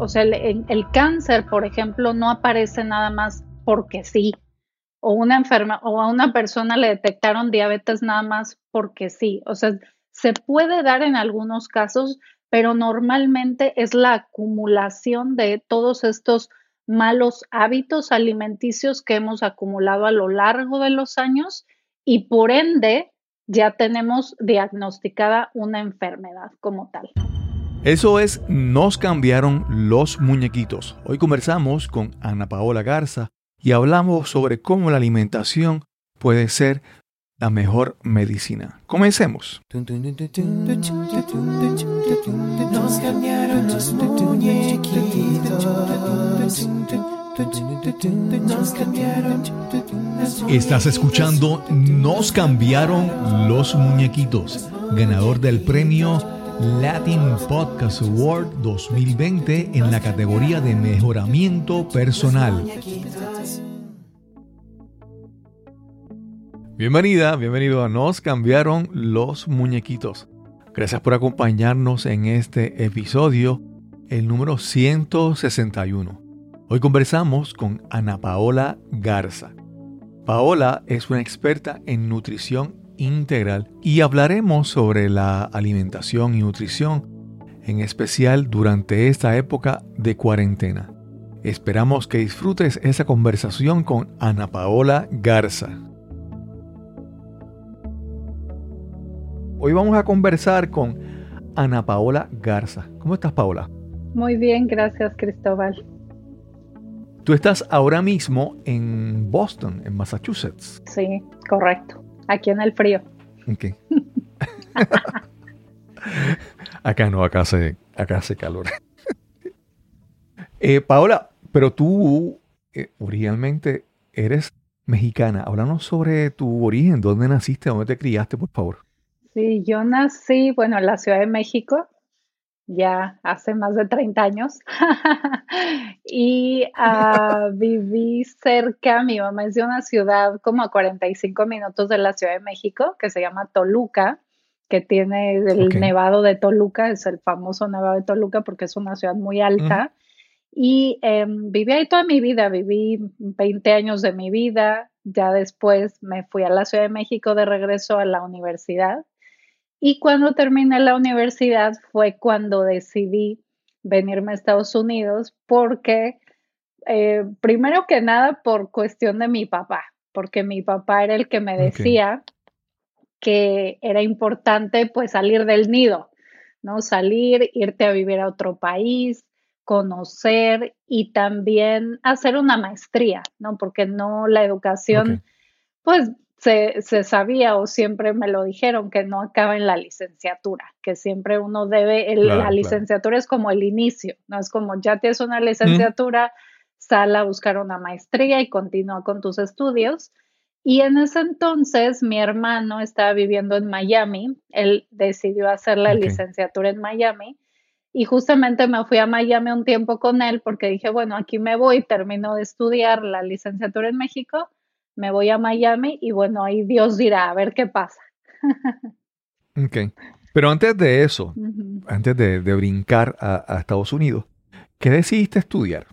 O sea, el, el cáncer, por ejemplo, no aparece nada más porque sí. O una enferma o a una persona le detectaron diabetes nada más porque sí. O sea, se puede dar en algunos casos, pero normalmente es la acumulación de todos estos malos hábitos alimenticios que hemos acumulado a lo largo de los años y por ende ya tenemos diagnosticada una enfermedad como tal. Eso es, nos cambiaron los muñequitos. Hoy conversamos con Ana Paola Garza y hablamos sobre cómo la alimentación puede ser la mejor medicina. Comencemos. Estás escuchando Nos cambiaron los muñequitos, ganador del premio Latin Podcast Award 2020 en la categoría de mejoramiento personal. Bienvenida, bienvenido a Nos cambiaron los muñequitos. Gracias por acompañarnos en este episodio, el número 161. Hoy conversamos con Ana Paola Garza. Paola es una experta en nutrición integral y hablaremos sobre la alimentación y nutrición, en especial durante esta época de cuarentena. Esperamos que disfrutes esa conversación con Ana Paola Garza. Hoy vamos a conversar con Ana Paola Garza. ¿Cómo estás, Paola? Muy bien, gracias, Cristóbal. Tú estás ahora mismo en Boston, en Massachusetts. Sí, correcto. Aquí en el frío. Ok. acá no, acá hace, acá hace calor. eh, Paola, pero tú eh, originalmente eres mexicana. Háblanos sobre tu origen, dónde naciste, dónde te criaste, por favor. Sí, yo nací, bueno, en la Ciudad de México, ya hace más de 30 años, y ah, viví cerca, mi mamá es de una ciudad como a 45 minutos de la Ciudad de México, que se llama Toluca, que tiene el nevado de Toluca, es el famoso nevado de Toluca porque es una ciudad muy alta. Y em, viví ahí toda mi vida, viví 20 años de mi vida, ya después me fui a la Ciudad de México de regreso a la universidad y cuando terminé la universidad fue cuando decidí venirme a Estados Unidos porque, eh, primero que nada, por cuestión de mi papá, porque mi papá era el que me decía que era importante pues salir del nido, ¿no? Salir, irte a vivir a otro país, conocer y también hacer una maestría, ¿no? Porque no la educación, pues se, sabía o siempre me lo dijeron que no acaba en la licenciatura, que siempre uno debe, la licenciatura es como el inicio, no es como ya tienes una licenciatura, sal a buscar una maestría y continúa con tus estudios. Y en ese entonces mi hermano estaba viviendo en Miami, él decidió hacer la licenciatura en Miami y justamente me fui a Miami un tiempo con él porque dije, bueno, aquí me voy, termino de estudiar la licenciatura en México me voy a Miami y bueno, ahí Dios dirá, a ver qué pasa. ok. Pero antes de eso, antes de, brincar a, Estados Unidos, ¿qué decidiste estudiar?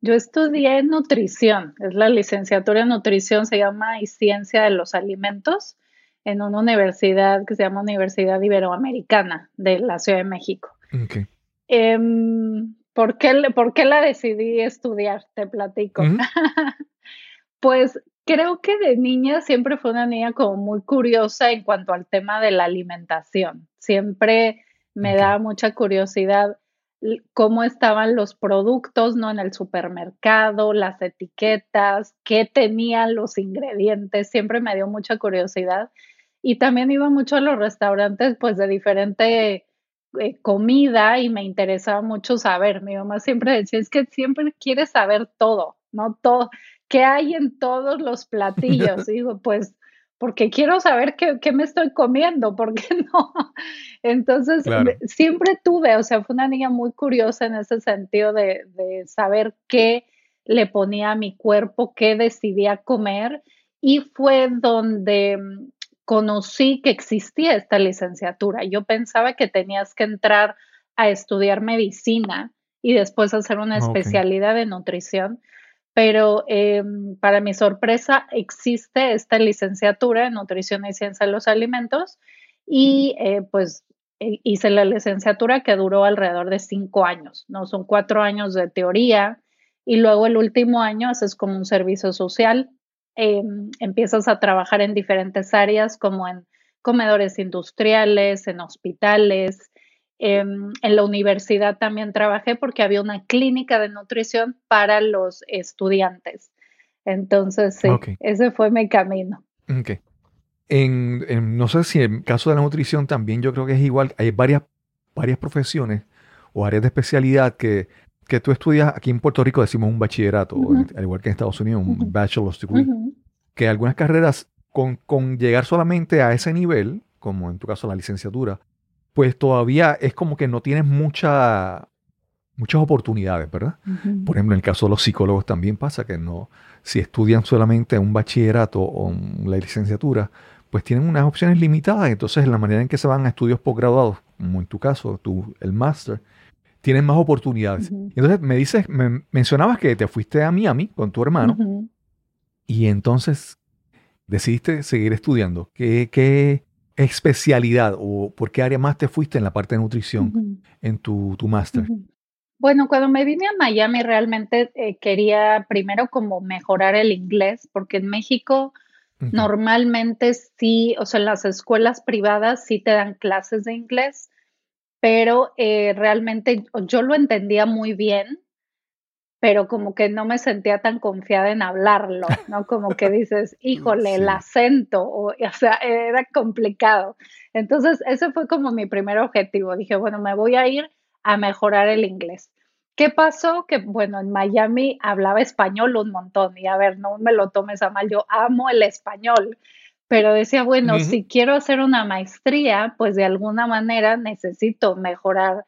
Yo estudié nutrición, es la licenciatura en nutrición, se llama y ciencia de los alimentos, en una universidad que se llama Universidad Iberoamericana de la Ciudad de México. Okay. Em, ¿por, qué, ¿por, qué, la decidí estudiar? Te platico. pues creo que de niña siempre fue una niña como muy curiosa en cuanto al tema de la alimentación. Siempre me da mucha curiosidad cómo estaban los productos, ¿no? En el supermercado, las etiquetas, qué tenían los ingredientes, siempre me dio mucha curiosidad. Y también iba mucho a los restaurantes, pues, de diferente eh, comida y me interesaba mucho saber. Mi mamá siempre decía, es que siempre quieres saber todo, ¿no? Todo, qué hay en todos los platillos. digo, pues, porque quiero saber qué, me estoy comiendo, ¿por qué no? Entonces, siempre tuve, o sea, fue una niña muy curiosa en ese sentido de, de saber qué le ponía a mi cuerpo, qué decidía comer, y fue donde mm, conocí que existía esta licenciatura. Yo pensaba que tenías que entrar a estudiar medicina y después hacer una especialidad de nutrición. Pero em, para mi sorpresa existe esta licenciatura en nutrición y ciencia de los alimentos y eh, pues eh, hice la licenciatura que duró alrededor de cinco años, ¿no? Son cuatro años de teoría y luego el último año haces como un servicio social, em, empiezas a trabajar en diferentes áreas como en comedores industriales, en hospitales, em, en la universidad también trabajé porque había una clínica de nutrición para los estudiantes. Entonces, sí, ese fue mi camino. Okay. En, no sé si en el caso de la nutrición también yo creo que es igual. Hay varias, varias profesiones o áreas de especialidad que, que tú estudias aquí en Puerto Rico, decimos un bachillerato, al igual que en Estados Unidos, un bachelor's degree. Que algunas carreras, con, con llegar solamente a ese nivel, como en tu caso la licenciatura, pues todavía es como que no tienes mucha, muchas oportunidades, ¿verdad? Por ejemplo, en el caso de los psicólogos también pasa que no, si estudian solamente un bachillerato o la licenciatura, pues tienen unas opciones limitadas. Entonces, en la manera en que se van a estudios posgraduados, como en tu caso, tú, el máster, tienen más oportunidades. Entonces, me dices, me mencionabas que te fuiste a Miami con tu hermano y entonces decidiste seguir estudiando. ¿Qué, ¿Qué, especialidad o por qué área más te fuiste en la parte de nutrición en tu, tu máster? Bueno, cuando me vine a Miami realmente eh, quería primero como mejorar el inglés, porque en México Normalmente sí, o sea, en las escuelas privadas sí te dan clases de inglés, pero eh, realmente yo lo entendía muy bien, pero como que no me sentía tan confiada en hablarlo, ¿no? Como que dices, híjole, el acento, o, o sea, era complicado. Entonces, ese fue como mi primer objetivo. Dije, bueno, me voy a ir a mejorar el inglés. ¿Qué pasó? Que bueno, en Miami hablaba español un montón y a ver, no me lo tomes a mal, yo amo el español, pero decía, bueno, si quiero hacer una maestría, pues de alguna manera necesito mejorar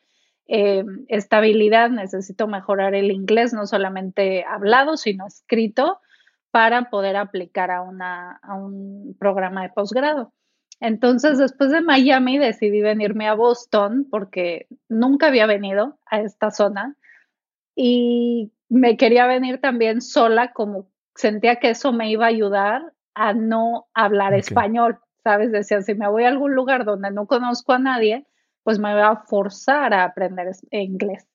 eh, estabilidad, necesito mejorar el inglés, no solamente hablado, sino escrito, para poder aplicar a, una, a un programa de posgrado. Entonces, después de Miami, decidí venirme a Boston porque nunca había venido a esta zona y me quería venir también sola, como sentía que eso me iba a ayudar a no hablar español, ¿sabes? Decía, si me voy a algún lugar donde no conozco a nadie, pues me voy a forzar a aprender inglés.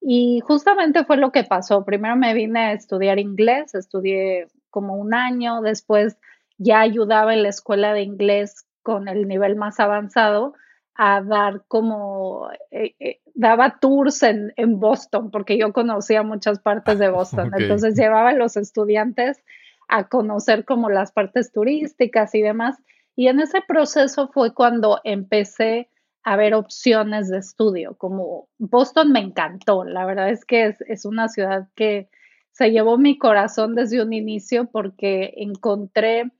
Y justamente fue lo que pasó. Primero me vine a estudiar inglés, estudié como un año, después ya ayudaba en la escuela de inglés con el nivel más avanzado a dar como, eh, eh, daba tours en, Boston, porque yo conocía muchas partes de Boston. Entonces llevaba a los estudiantes a conocer como las partes turísticas y demás. Y en ese proceso fue cuando empecé a ver opciones de estudio. Como Boston me encantó, la verdad es que es, es una ciudad que se llevó mi corazón desde un inicio porque encontré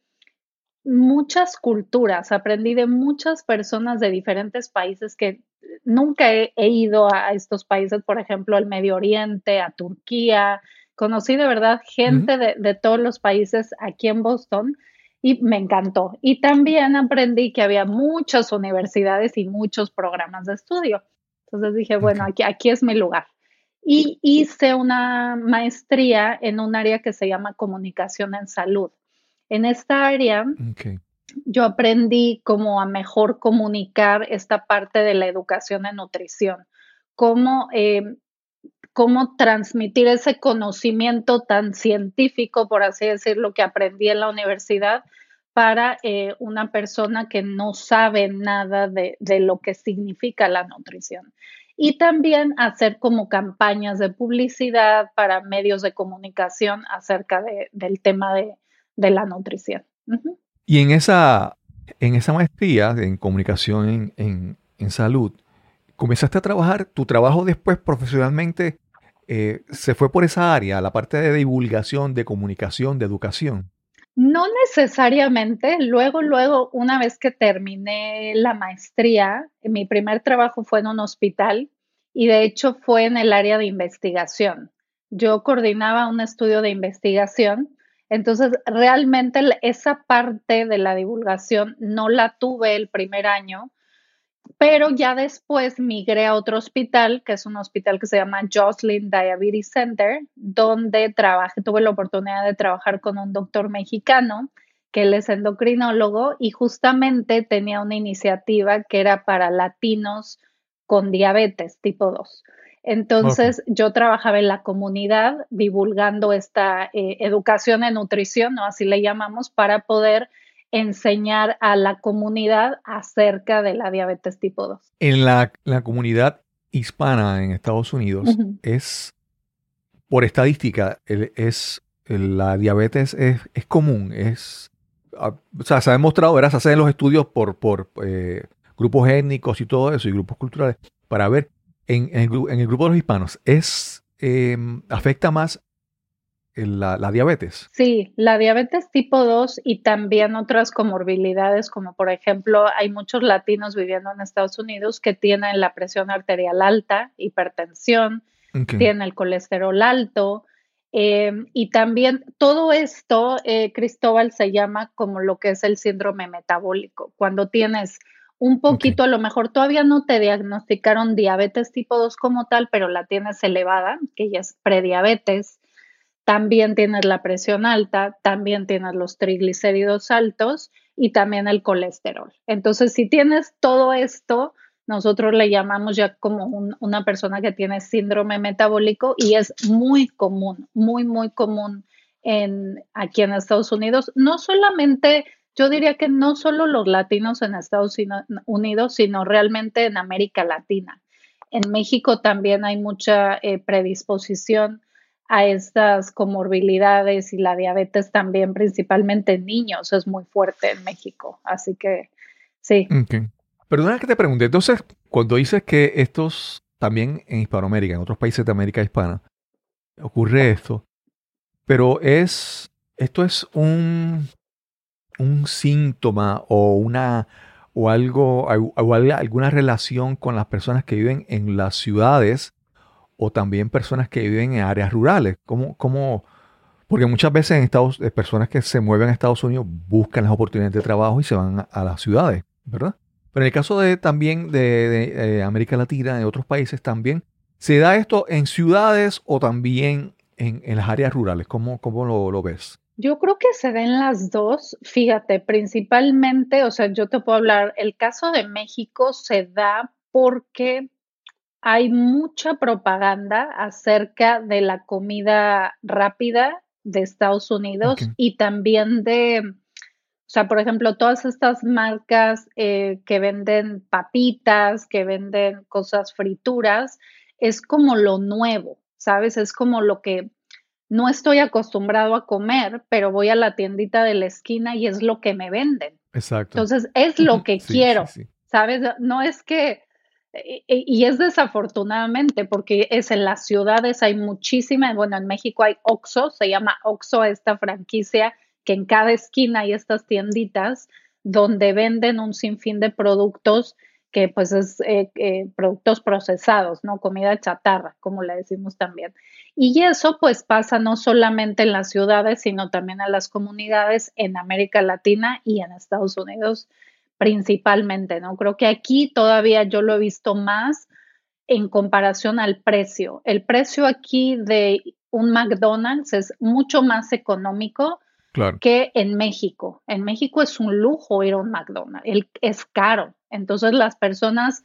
muchas culturas, aprendí de muchas personas de diferentes países que nunca he, ido a estos países, por ejemplo, al Medio Oriente, a Turquía. Conocí de verdad gente de, todos los países aquí en Boston y me encantó. Y también aprendí que había muchas universidades y muchos programas de estudio. Entonces dije, bueno, aquí, aquí es mi lugar. Y hice una maestría en un área que se llama comunicación en salud. En esta área, yo aprendí cómo a mejor comunicar esta parte de la educación en nutrición, cómo, eh, cómo transmitir ese conocimiento tan científico, por así decirlo, que aprendí en la universidad para eh, una persona que no sabe nada de, lo que significa la nutrición. Y también hacer como campañas de publicidad para medios de comunicación acerca del tema de, la nutrición. Y en esa, en esa maestría en comunicación en, salud, comenzaste a trabajar, tu trabajo después profesionalmente eh, se fue por esa área, la parte de divulgación, de comunicación, de educación. No necesariamente. Luego, luego, una vez que terminé la maestría, mi primer trabajo fue en un hospital y de hecho fue en el área de investigación. Yo coordinaba un estudio de investigación entonces, realmente esa parte de la divulgación no la tuve el primer año. Pero ya después migré a otro hospital, que es un hospital que se llama Jocelyn Diabetes Center, donde trabajé, tuve la oportunidad de trabajar con un doctor mexicano, que él es endocrinólogo, y justamente tenía una iniciativa que era para latinos con diabetes tipo 2. Entonces yo trabajaba en la comunidad divulgando esta eh, educación en nutrición, ¿no? así le llamamos, para poder enseñar a la comunidad acerca de la diabetes tipo 2. En la, comunidad hispana en Estados Unidos es, por estadística, es la diabetes es, común, es, o sea, se ha demostrado, ¿verdad? se hacen los estudios por, por eh, grupos étnicos y todo eso, y grupos culturales, para ver en, el, grupo de los hispanos, ¿es, em, ¿afecta más la, la, diabetes? Sí, la diabetes tipo 2 y también otras comorbilidades, como por ejemplo, hay muchos latinos viviendo en Estados Unidos que tienen la presión arterial alta, hipertensión, tienen el colesterol alto. Em, y también todo esto, eh, Cristóbal, se llama como lo que es el síndrome metabólico. Cuando tienes un poquito, a lo mejor todavía no te diagnosticaron diabetes tipo 2 como tal, pero la tienes elevada, que ya es prediabetes también tienes la presión alta, también tienes los triglicéridos altos y también el colesterol. Entonces, si tienes todo esto, nosotros le llamamos ya como una persona que tiene síndrome metabólico y es muy común, muy, muy común en, aquí en Estados Unidos. No solamente, yo diría que no solo los latinos en Estados Unidos, sino realmente en América Latina. En México también hay mucha eh, predisposición a estas comorbilidades y la diabetes también, principalmente en niños, es muy fuerte en México. Así que sí. Okay. Perdona que te pregunte, entonces, cuando dices que estos también en Hispanoamérica, en otros países de América Hispana, ocurre esto, pero es, esto es un, un síntoma o una o algo, o alguna relación con las personas que viven en las ciudades o también personas que viven en áreas rurales. ¿Cómo, cómo? Porque muchas veces en Estados, eh, personas que se mueven a Estados Unidos buscan las oportunidades de trabajo y se van a, las ciudades, ¿verdad? Pero en el caso de también de, eh, América Latina, de otros países también, ¿se da esto en ciudades o también en, las áreas rurales? ¿Cómo, cómo lo, lo, ves? Yo creo que se den las dos. Fíjate, principalmente, o sea, yo te puedo hablar, el caso de México se da porque hay mucha propaganda acerca de la comida rápida de Estados Unidos y también de, o sea, por ejemplo, todas estas marcas eh, que venden papitas, que venden cosas frituras, es como lo nuevo, ¿sabes? Es como lo que no estoy acostumbrado a comer, pero voy a la tiendita de la esquina y es lo que me venden. Exacto. Entonces, es lo que quiero, ¿sabes? No es que y es desafortunadamente porque es en las ciudades hay muchísimas, bueno, en México hay Oxxo, se llama Oxxo esta franquicia que en cada esquina hay estas tienditas donde venden un sinfín de productos que pues es eh, eh, productos procesados, ¿no? Comida chatarra, como le decimos también. Y eso pues pasa no solamente en las ciudades, sino también en las comunidades en América Latina y en Estados Unidos principalmente, ¿no? Creo que aquí todavía yo lo he visto más en comparación al precio. El precio aquí de un McDonald's es mucho más económico que en México. En México es un lujo ir a un McDonald's, es caro. Entonces las personas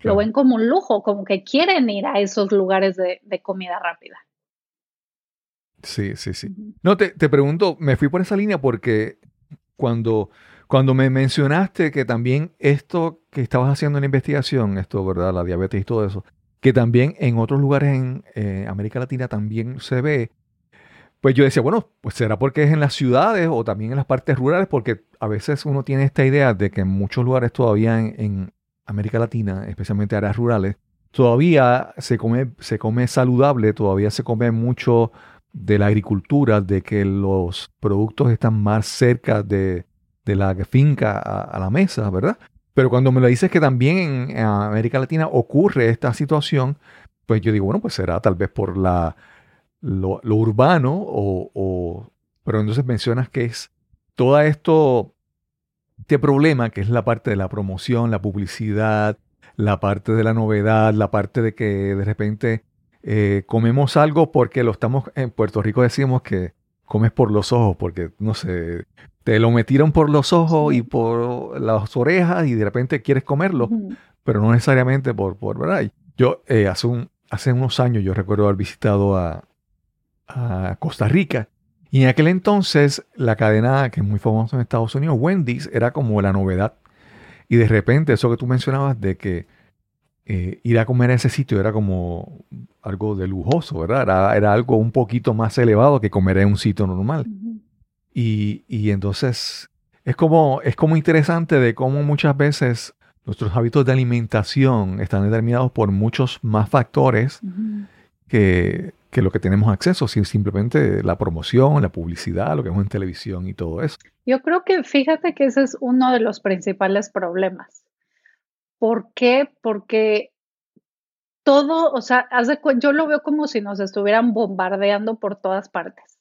lo ven como un lujo, como que quieren ir a esos lugares de, comida rápida. Sí, sí, sí. No, te, te pregunto, me fui por esa línea porque cuando cuando me mencionaste que también esto que estabas haciendo en la investigación, esto, ¿verdad? La diabetes y todo eso, que también en otros lugares en eh, América Latina también se ve, pues yo decía, bueno, pues será porque es en las ciudades o también en las partes rurales, porque a veces uno tiene esta idea de que en muchos lugares todavía en, América Latina, especialmente áreas rurales, todavía se come, se come saludable, todavía se come mucho de la agricultura, de que los productos están más cerca de, de la finca a, la mesa, ¿verdad? Pero cuando me lo dices que también en, América Latina ocurre esta situación, pues yo digo, bueno, pues será tal vez por la, lo, urbano o, Pero entonces mencionas que es todo esto, este problema que es la parte de la promoción, la publicidad, la parte de la novedad, la parte de que de repente eh, comemos algo porque lo estamos, en Puerto Rico decimos que comes por los ojos, porque no sé, te lo metieron por los ojos y por las orejas y de repente quieres comerlo, pero no necesariamente por, por ¿verdad? Yo eh, hace, un, hace unos años yo recuerdo haber visitado a, a Costa Rica y en aquel entonces la cadena que es muy famosa en Estados Unidos, Wendy's, era como la novedad. Y de repente eso que tú mencionabas de que eh, ir a comer a ese sitio era como algo de lujoso, ¿verdad? Era, algo un poquito más elevado que comer en un sitio normal. Y, y, entonces es como, es como interesante de cómo muchas veces nuestros hábitos de alimentación están determinados por muchos más factores que, que lo que tenemos acceso, si simplemente la promoción, la publicidad, lo que vemos en televisión y todo eso. Yo creo que fíjate que ese es uno de los principales problemas. ¿Por qué? Porque todo, o sea, yo lo veo como si nos estuvieran bombardeando por todas partes.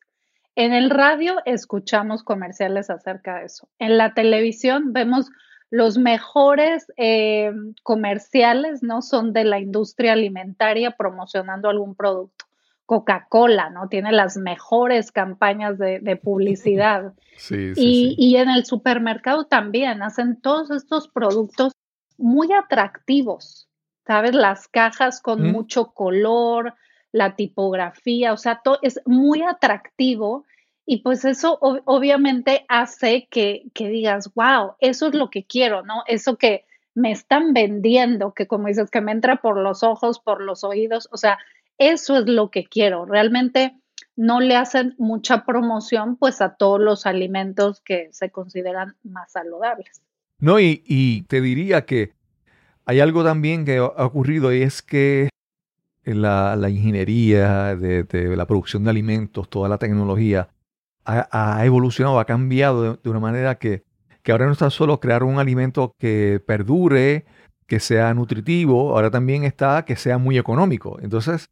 En el radio escuchamos comerciales acerca de eso. En la televisión vemos los mejores eh, comerciales, ¿no? Son de la industria alimentaria promocionando algún producto. Coca-Cola, ¿no? Tiene las mejores campañas de, publicidad. Sí, sí, y, y, en el supermercado también hacen todos estos productos muy atractivos, ¿sabes? Las cajas con mucho color, la tipografía, o sea, todo es muy atractivo y pues eso obviamente hace que, que digas, wow, eso es lo que quiero, ¿no? Eso que me están vendiendo, que como dices, que me entra por los ojos, por los oídos, o sea, eso es lo que quiero. Realmente no le hacen mucha promoción pues a todos los alimentos que se consideran más saludables. No, y, te diría que hay algo también que ha ocurrido y es que la, ingeniería de, la producción de alimentos, toda la tecnología, ha, evolucionado, ha cambiado de, una manera que, que, ahora no está solo crear un alimento que perdure, que sea nutritivo, ahora también está que sea muy económico. Entonces,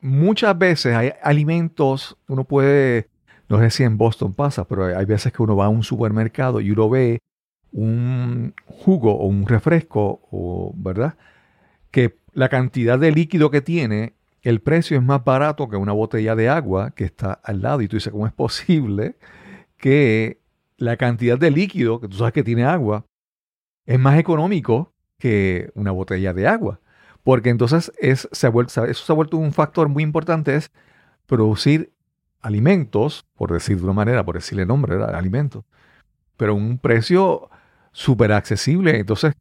muchas veces hay alimentos, uno puede, no sé si en Boston pasa, pero hay veces que uno va a un supermercado y uno ve un jugo o un refresco, ¿verdad? Que la cantidad de líquido que tiene, el precio es más barato que una botella de agua que está al lado. Y tú dices, ¿cómo es posible que la cantidad de líquido, que tú sabes que tiene agua, es más económico que una botella de agua? Porque entonces es, se ha vuelto, eso se ha vuelto un factor muy importante, es producir alimentos, por decir de una manera, por decirle nombre, alimentos, pero un precio súper accesible. Entonces,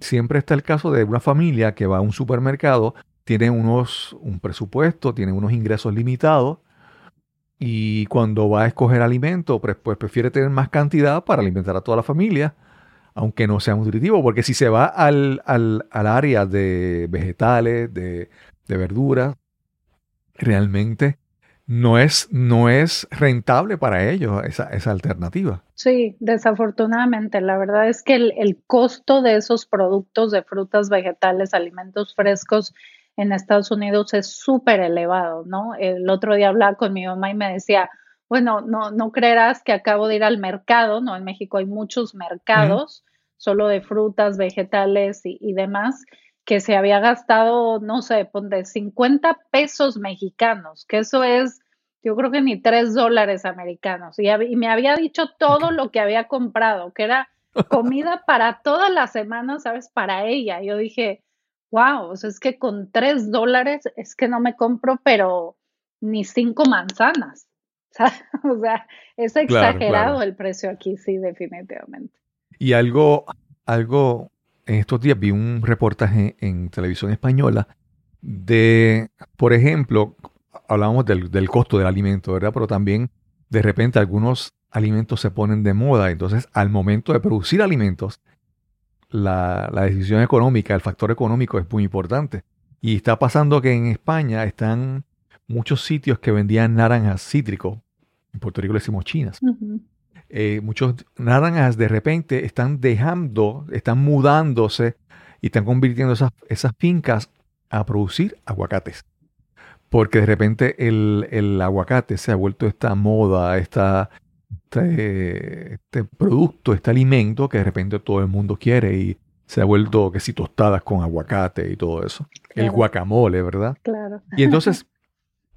siempre está el caso de una familia que va a un supermercado, tiene unos, un presupuesto, tiene unos ingresos limitados, y cuando va a escoger alimento, pues, pues prefiere tener más cantidad para alimentar a toda la familia aunque no sea nutritivo, porque si se va al, área de vegetales, de, verduras, realmente no es, no es rentable para ellos esa, esa, alternativa. Sí, desafortunadamente. La verdad es que el, el, costo de esos productos de frutas, vegetales, alimentos frescos en Estados Unidos es súper elevado, ¿no? El otro día hablaba con mi mamá y me decía, bueno, no, no creerás que acabo de ir al mercado, ¿no? En México hay muchos mercados, solo de frutas, vegetales y, demás, que se había gastado, no sé, de 50 pesos mexicanos, que eso es, yo creo que ni 3 dólares americanos. Y, y me había dicho todo lo que había comprado, que era comida para toda la semana, ¿sabes? Para ella. Yo dije, wow, o sea, es que con 3 dólares es que no me compro, pero ni cinco manzanas. O sea, es exagerado el precio aquí, sí, definitivamente. Y algo, algo, en estos días vi un reportaje en televisión española de, por ejemplo, hablábamos del, costo del alimento, ¿verdad? Pero también de repente algunos alimentos se ponen de moda. Entonces, al momento de producir alimentos, la, la, decisión económica, el factor económico es muy importante. Y está pasando que en España están muchos sitios que vendían naranjas cítricos en Puerto Rico le decimos chinas. Eh, muchos naranjas de repente están dejando, están mudándose y están convirtiendo esas, esas fincas a producir aguacates. Porque de repente el, aguacate se ha vuelto esta moda, esta, este, este, producto, este alimento que de repente todo el mundo quiere y se ha vuelto que si tostadas con aguacate y todo eso. El guacamole, ¿verdad? Claro. Y entonces,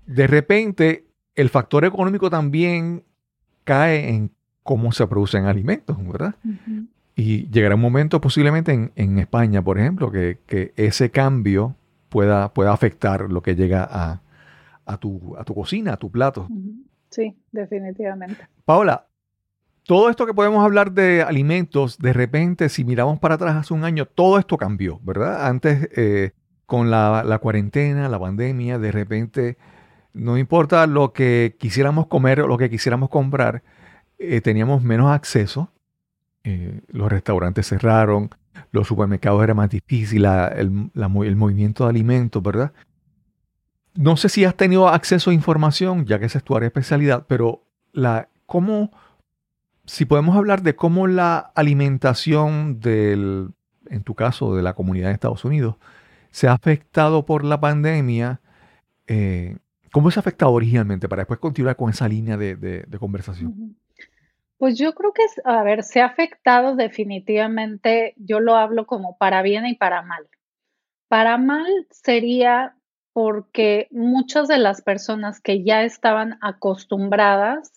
de repente, el factor económico también cae en cómo se producen alimentos, ¿verdad? Y llegará un momento posiblemente en, España, por ejemplo, que, ese cambio pueda, pueda afectar lo que llega a, a, tu, a tu cocina, a tu plato. Sí, definitivamente. Paola, todo esto que podemos hablar de alimentos, de repente, si miramos para atrás hace un año, todo esto cambió, ¿verdad? Antes, eh, con la, cuarentena, la pandemia, de repente, no importa lo que quisiéramos comer o lo que quisiéramos comprar, eh, teníamos menos acceso. Eh, los restaurantes cerraron, los supermercados era más difícil, el, el movimiento de alimentos, ¿verdad? No sé si has tenido acceso a información, ya que esa es tu área de especialidad, pero la, ¿cómo si podemos hablar de cómo la alimentación del, en tu caso, de la comunidad de Estados Unidos, se ha afectado por la pandemia, eh, ¿cómo se ha afectado originalmente para después continuar con esa línea de, conversación? Pues yo creo que, a ver, se ha afectado definitivamente, yo lo hablo como para bien y para mal. Para mal sería porque muchas de las personas que ya estaban acostumbradas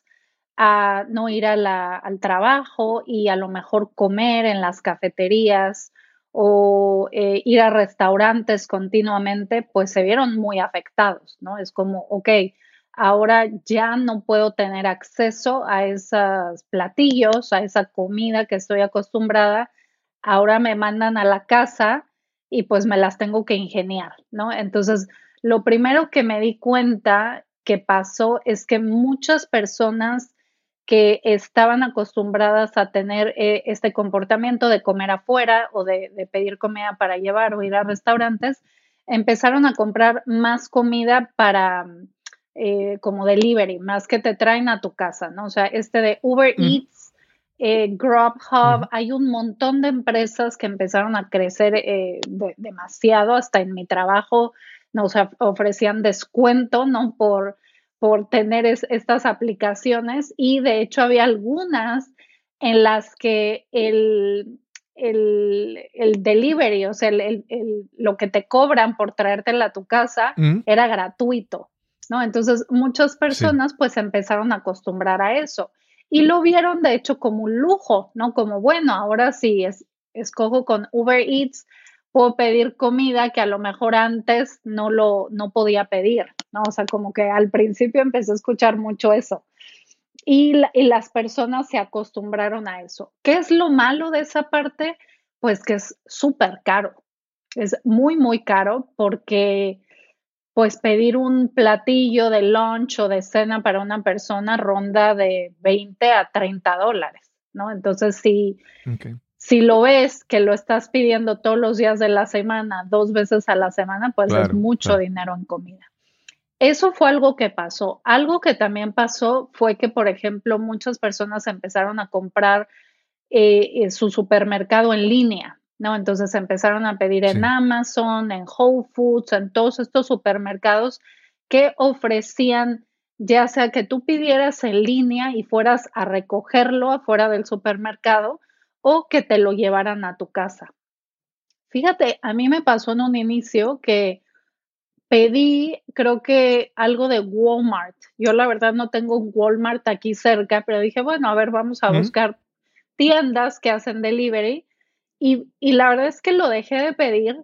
a no ir al trabajo y a lo mejor comer en las cafeterías o eh, ir a restaurantes continuamente, pues se vieron muy afectados, ¿no? Es como, ok, ahora ya no puedo tener acceso a esos platillos, a esa comida que estoy acostumbrada, ahora me mandan a la casa y pues me las tengo que ingeniar, ¿no? Entonces, lo primero que me di cuenta que pasó es que muchas personas que estaban acostumbradas a tener eh, este comportamiento de comer afuera o de, pedir comida para llevar o ir a restaurantes, empezaron a comprar más comida para eh, como delivery, más que te traen a tu casa, ¿no? O sea, este de Uber Eats, eh, Grubhub, hay un montón de empresas que empezaron a crecer demasiado, hasta en mi trabajo nos ofrecían descuento, ¿no? Por por tener estas aplicaciones y de hecho había algunas en las que el, el, delivery, o sea, el, lo que te cobran por traértela a tu casa mm. era gratuito, ¿no? Entonces muchas personas pues empezaron a acostumbrar a eso y lo vieron de hecho como un lujo, ¿no? Como bueno, ahora sí es, escojo con Uber Eats, puedo pedir comida que a lo mejor antes no lo no podía pedir, ¿no? O sea, como que al principio empecé a escuchar mucho eso. Y, las personas se acostumbraron a eso. ¿Qué es lo malo de esa parte? Pues que es súper caro. Es muy, muy caro porque pues pedir un platillo de lunch o de cena para una persona ronda de 20 a 30 dólares, ¿no? Entonces, sí. Si lo ves que lo estás pidiendo todos los días de la semana, dos veces a la semana, pues es mucho dinero en comida. Eso fue algo que pasó. Algo que también pasó fue que, por ejemplo, muchas personas empezaron a comprar eh, su supermercado en línea, ¿no? Entonces empezaron a pedir en Amazon, en Whole Foods, en todos estos supermercados que ofrecían ya sea que tú pidieras en línea y fueras a recogerlo afuera del supermercado o que te lo llevaran a tu casa. Fíjate, a mí me pasó en un inicio que pedí, creo que algo de Walmart. Yo la verdad no tengo un Walmart aquí cerca, pero dije, bueno, a ver, vamos a buscar tiendas que hacen delivery. Y, y, la verdad es que lo dejé de pedir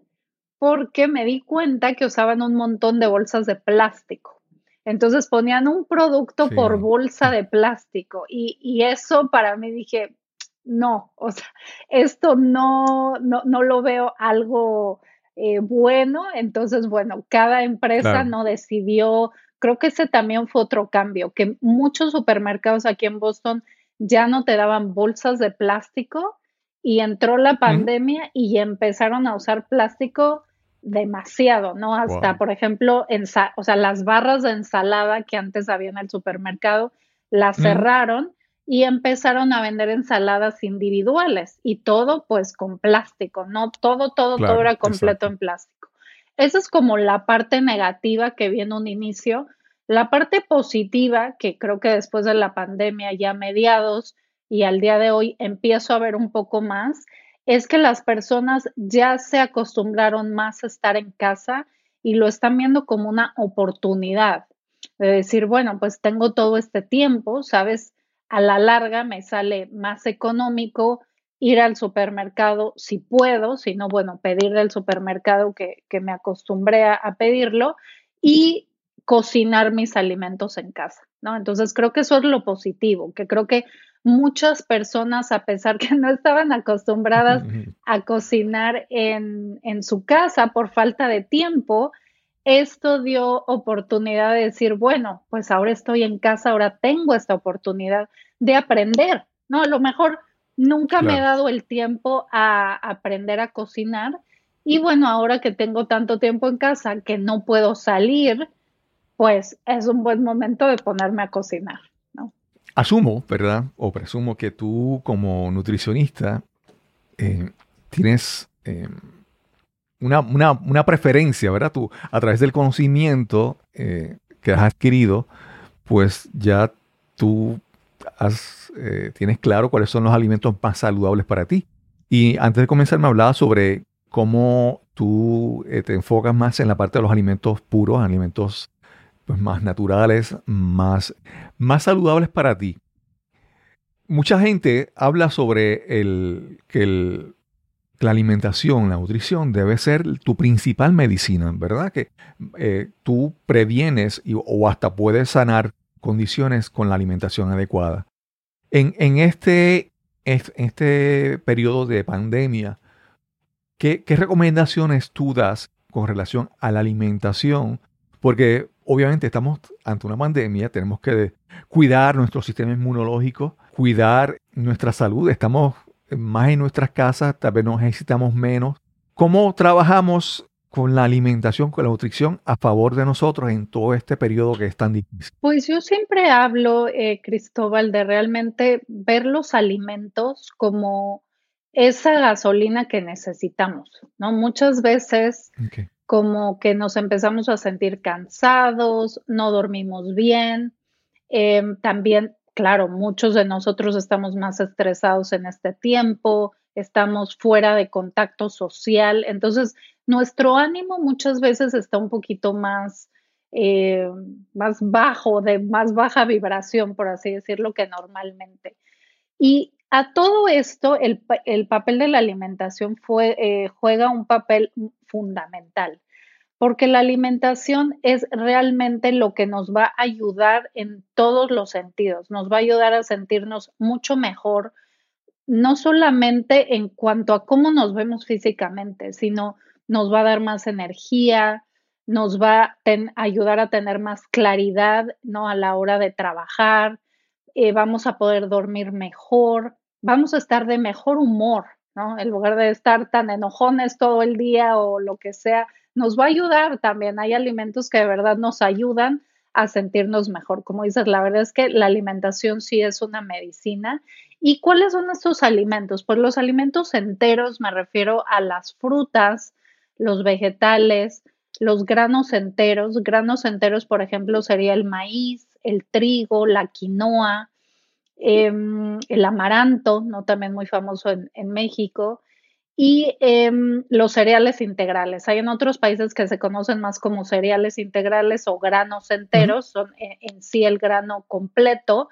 porque me di cuenta que usaban un montón de bolsas de plástico. Entonces ponían un producto por bolsa de plástico y, y, eso para mí dije, no, o sea, esto no, no, no lo veo algo eh, bueno, entonces, bueno, cada empresa no decidió, creo que ese también fue otro cambio, que muchos supermercados aquí en Boston ya no te daban bolsas de plástico y entró la pandemia y empezaron a usar plástico demasiado, ¿no? Hasta, por ejemplo, o sea, las barras de ensalada que antes había en el supermercado, las cerraron y empezaron a vender ensaladas individuales y todo pues con plástico, no todo, todo, todo era completo en plástico. Esa es como la parte negativa que viene un inicio. La parte positiva, que creo que después de la pandemia, ya mediados y al día de hoy empiezo a ver un poco más, es que las personas ya se acostumbraron más a estar en casa y lo están viendo como una oportunidad de decir, bueno, pues tengo todo este tiempo, ¿sabes? A la larga me sale más económico ir al supermercado si puedo, si no, bueno, pedir del supermercado que, me acostumbré a, pedirlo y cocinar mis alimentos en casa, ¿no? Entonces creo que eso es lo positivo, que creo que muchas personas, a pesar que no estaban acostumbradas a cocinar en, en su casa por falta de tiempo, esto dio oportunidad de decir, bueno, pues ahora estoy en casa, ahora tengo esta oportunidad de aprender, ¿no? A lo mejor Nunca me he dado el tiempo a aprender a cocinar y bueno, ahora que tengo tanto tiempo en casa que no puedo salir, pues es un buen momento de ponerme a cocinar. Asumo, ¿verdad? O presumo que tú como nutricionista eh, tienes eh, una, preferencia, ¿verdad? Tú, a través del conocimiento eh, que has adquirido, pues ya tú eh, tienes claro cuáles son los alimentos más saludables para ti. Y antes de comenzar me hablaba sobre cómo tú te enfocas más en la parte de los alimentos puros, alimentos pues, más naturales, más, más saludables para ti. Mucha gente habla sobre el, que, la alimentación, la nutrición debe ser tu principal medicina, ¿verdad? Que eh, tú previenes o hasta puedes sanar condiciones con la alimentación adecuada. En, este, este periodo de pandemia, ¿qué, recomendaciones tú das con relación a la alimentación? Porque obviamente estamos ante una pandemia, tenemos que cuidar nuestro sistema inmunológico, cuidar nuestra salud, estamos más en nuestras casas, tal vez nos necesitamos menos. ¿Cómo trabajamos con la alimentación, con la nutrición a favor de nosotros en todo este periodo que es tan difícil? Pues yo siempre hablo, eh, Cristóbal, de realmente ver los alimentos como esa gasolina que necesitamos, ¿no? Muchas veces como que nos empezamos a sentir cansados, no dormimos bien, em, también, claro, muchos de nosotros estamos más estresados en este tiempo, estamos fuera de contacto social, entonces nuestro ánimo muchas veces está un poquito más, eh, más bajo, de más baja vibración, por así decirlo, que normalmente. Y a todo esto, el, papel de la alimentación eh, juega un papel fundamental, porque la alimentación es realmente lo que nos va a ayudar en todos los sentidos, nos va a ayudar a sentirnos mucho mejor, no solamente en cuanto a cómo nos vemos físicamente, sino nos va a dar más energía, nos va a ayudar a tener más claridad, ¿no? A la hora de trabajar, eh, vamos a poder dormir mejor, vamos a estar de mejor humor, ¿no? En lugar de estar tan enojones todo el día o lo que sea, nos va a ayudar también. Hay alimentos que de verdad nos ayudan a sentirnos mejor. Como dices, la verdad es que la alimentación sí es una medicina. ¿Y cuáles son estos alimentos? Pues los alimentos enteros, me refiero a las frutas, los vegetales, los granos enteros. Granos enteros, por ejemplo, sería el maíz, el trigo, la quinoa, em, el amaranto, ¿no? también muy famoso en, México, y em, los cereales integrales. Hay en otros países que se conocen más como cereales integrales o granos enteros, son en, en sí el grano completo,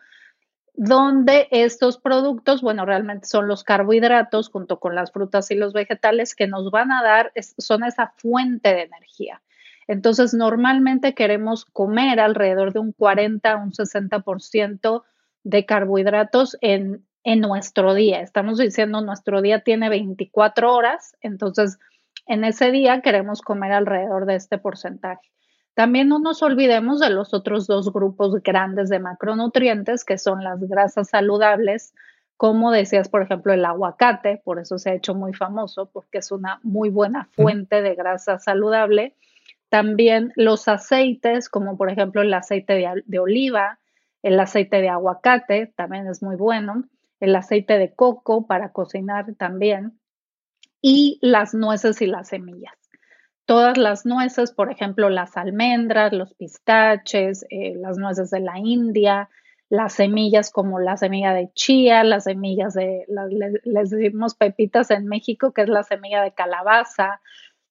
donde estos productos, bueno, realmente son los carbohidratos junto con las frutas y los vegetales que nos van a dar, son esa fuente de energía. Entonces, normalmente queremos comer alrededor de un 40 a un 60% de carbohidratos en, en nuestro día. Estamos diciendo nuestro día tiene 24 horas, entonces en ese día queremos comer alrededor de este porcentaje. También no nos olvidemos de los otros dos grupos grandes de macronutrientes, que son las grasas saludables, como decías, por ejemplo, el aguacate, por eso se ha hecho muy famoso, porque es una muy buena fuente de grasa saludable. También los aceites, como por ejemplo el aceite de, de oliva, el aceite de aguacate, también es muy bueno, el aceite de coco para cocinar también, y las nueces y las semillas. Todas las nueces, por ejemplo, las almendras, los pistaches, eh, las nueces de la India, las semillas como la semilla de chía, las semillas de, les, decimos pepitas en México, que es la semilla de calabaza.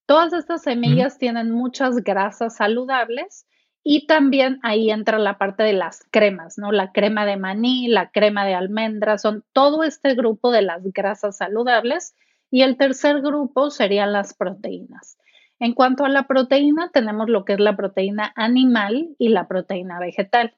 Todas estas semillas tienen muchas grasas saludables y también ahí entra la parte de las cremas, ¿no? La crema de maní, la crema de almendras, son todo este grupo de las grasas saludables. Y el tercer grupo serían las proteínas. En cuanto a la proteína, tenemos lo que es la proteína animal y la proteína vegetal.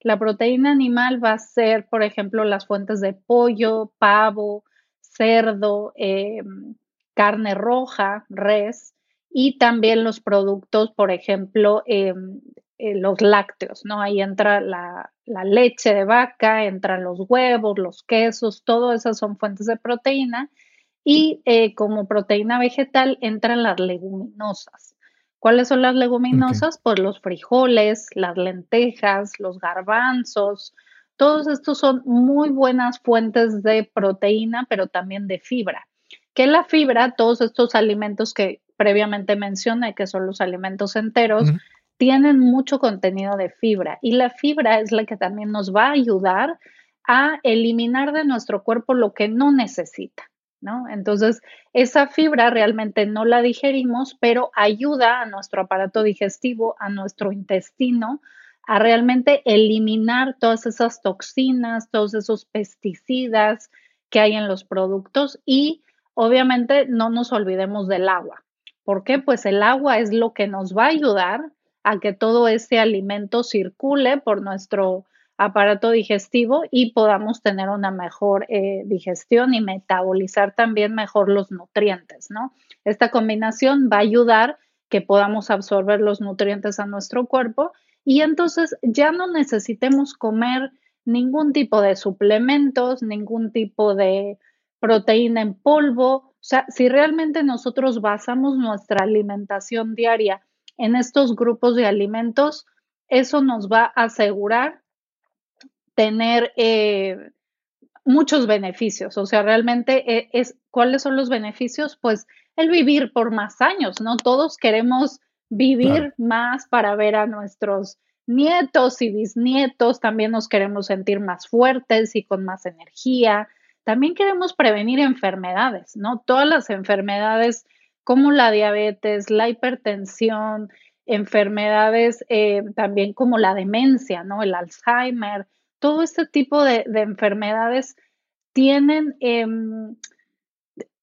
La proteína animal va a ser, por ejemplo, las fuentes de pollo, pavo, cerdo, em, carne roja, res, y también los productos, por ejemplo, em, eh, los lácteos, ¿no? Ahí entra la, leche de vaca, entran los huevos, los quesos, todas esas son fuentes de proteína. Y eh, como proteína vegetal entran las leguminosas. ¿Cuáles son las leguminosas? Pues los frijoles, las lentejas, los garbanzos. Todos estos son muy buenas fuentes de proteína, pero también de fibra. Que la fibra, todos estos alimentos que previamente mencioné, que son los alimentos enteros, tienen mucho contenido de fibra y la fibra es la que también nos va a ayudar a eliminar de nuestro cuerpo lo que no necesita, ¿no? Entonces, esa fibra realmente no la digerimos, pero ayuda a nuestro aparato digestivo, a nuestro intestino, a realmente eliminar todas esas toxinas, todos esos pesticidas que hay en los productos y obviamente no nos olvidemos del agua. ¿Por qué? Pues el agua es lo que nos va a ayudar a que todo ese alimento circule por nuestro aparato digestivo y podamos tener una mejor eh, digestión y metabolizar también mejor los nutrientes, ¿no? Esta combinación va a ayudar que podamos absorber los nutrientes a nuestro cuerpo y entonces ya no necesitemos comer ningún tipo de suplementos, ningún tipo de proteína en polvo. O sea, si realmente nosotros basamos nuestra alimentación diaria en estos grupos de alimentos, eso nos va a asegurar tener eh, muchos beneficios. O sea, realmente eh, es, ¿cuáles son los beneficios? Pues el vivir por más años, ¿no? Todos queremos vivir más para ver a nuestros nietos y bisnietos, también nos queremos sentir más fuertes y con más energía. También queremos prevenir enfermedades, ¿no? Todas las enfermedades como la diabetes, la hipertensión, enfermedades eh, también como la demencia, ¿no? El Alzheimer, todo este tipo de, enfermedades tienen, em,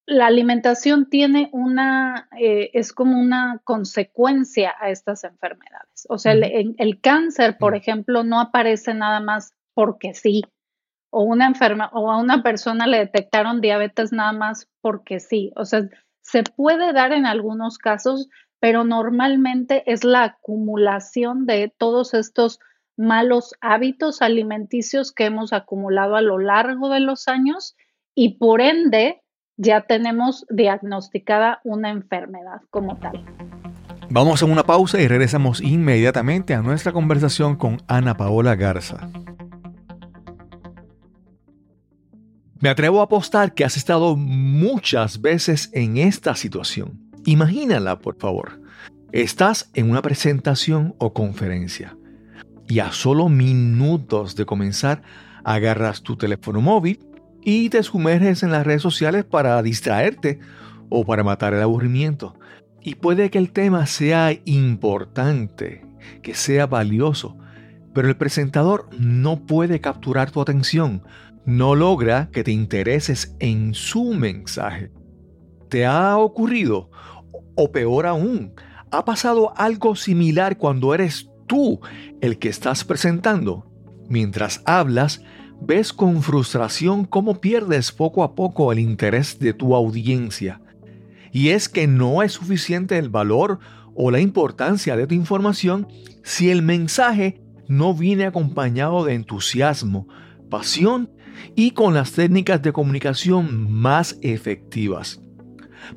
la alimentación tiene una, eh, es como una consecuencia a estas enfermedades. O sea, el, el, cáncer, por ejemplo, no aparece nada más porque sí. O una enferma, o a una persona le detectaron diabetes nada más porque sí. O sea, se puede dar en algunos casos, pero normalmente es la acumulación de todos estos malos hábitos alimenticios que hemos acumulado a lo largo de los años y por ende ya tenemos diagnosticada una enfermedad como tal. Vamos a una pausa y regresamos inmediatamente a nuestra conversación con Ana Paola Garza. Me atrevo a apostar que has estado muchas veces en esta situación. Imagínala, por favor. Estás en una presentación o conferencia y a solo minutos de comenzar agarras tu teléfono móvil y te sumerges en las redes sociales para distraerte o para matar el aburrimiento. Y puede que el tema sea importante, que sea valioso, pero el presentador no puede capturar tu atención no logra que te intereses en su mensaje. ¿Te ha ocurrido? O peor aún, ¿ha pasado algo similar cuando eres tú el que estás presentando? Mientras hablas, ves con frustración cómo pierdes poco a poco el interés de tu audiencia. Y es que no es suficiente el valor o la importancia de tu información si el mensaje no viene acompañado de entusiasmo, pasión y con las técnicas de comunicación más efectivas.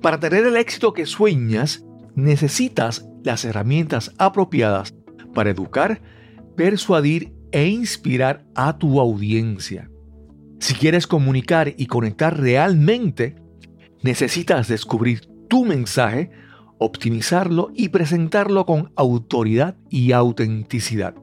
Para tener el éxito que sueñas, necesitas las herramientas apropiadas para educar, persuadir e inspirar a tu audiencia. Si quieres comunicar y conectar realmente, necesitas descubrir tu mensaje, optimizarlo y presentarlo con autoridad y autenticidad.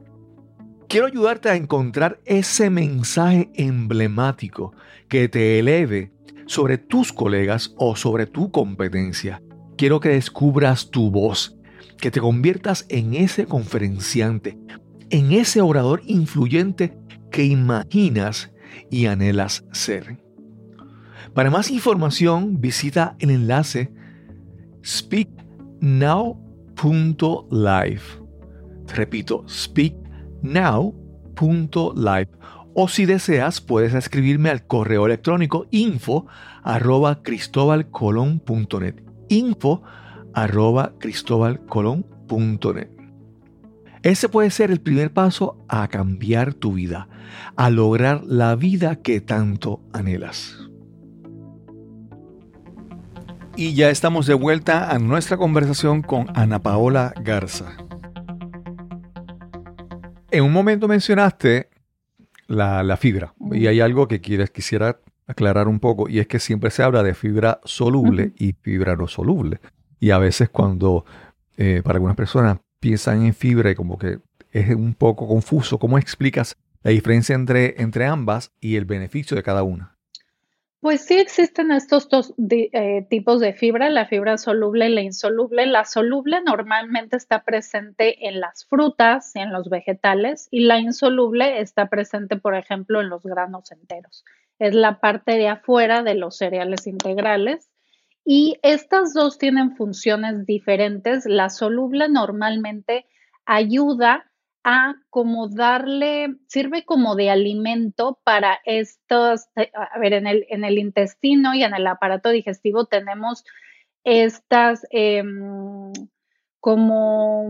Quiero ayudarte a encontrar ese mensaje emblemático que te eleve sobre tus colegas o sobre tu competencia. Quiero que descubras tu voz, que te conviertas en ese conferenciante, en ese orador influyente que imaginas y anhelas ser. Para más información, visita el enlace speaknow.live. Repito, speaknow.live. O si deseas, puedes escribirme al correo electrónico info arroba cristobalcolon.net. Info arroba. Ese puede ser el primer paso a cambiar tu vida, a lograr la vida que tanto anhelas. Y ya estamos de vuelta a nuestra conversación con Ana Paola Garza. En un momento mencionaste la, fibra y hay algo que quieres, quisiera aclarar un poco y es que siempre se habla de fibra soluble y fibra no soluble. Y a veces cuando eh, para algunas personas piensan en fibra y como que es un poco confuso, ¿cómo explicas la diferencia entre, entre ambas y el beneficio de cada una? Pues sí existen estos dos eh, tipos de fibra, la fibra soluble y la insoluble. La soluble normalmente está presente en las frutas y en los vegetales y la insoluble está presente, por ejemplo, en los granos enteros. Es la parte de afuera de los cereales integrales y estas dos tienen funciones diferentes. La soluble normalmente ayuda a como darle, sirve como de alimento para estos, eh, a ver, en el, en el intestino y en el aparato digestivo tenemos estas em, como,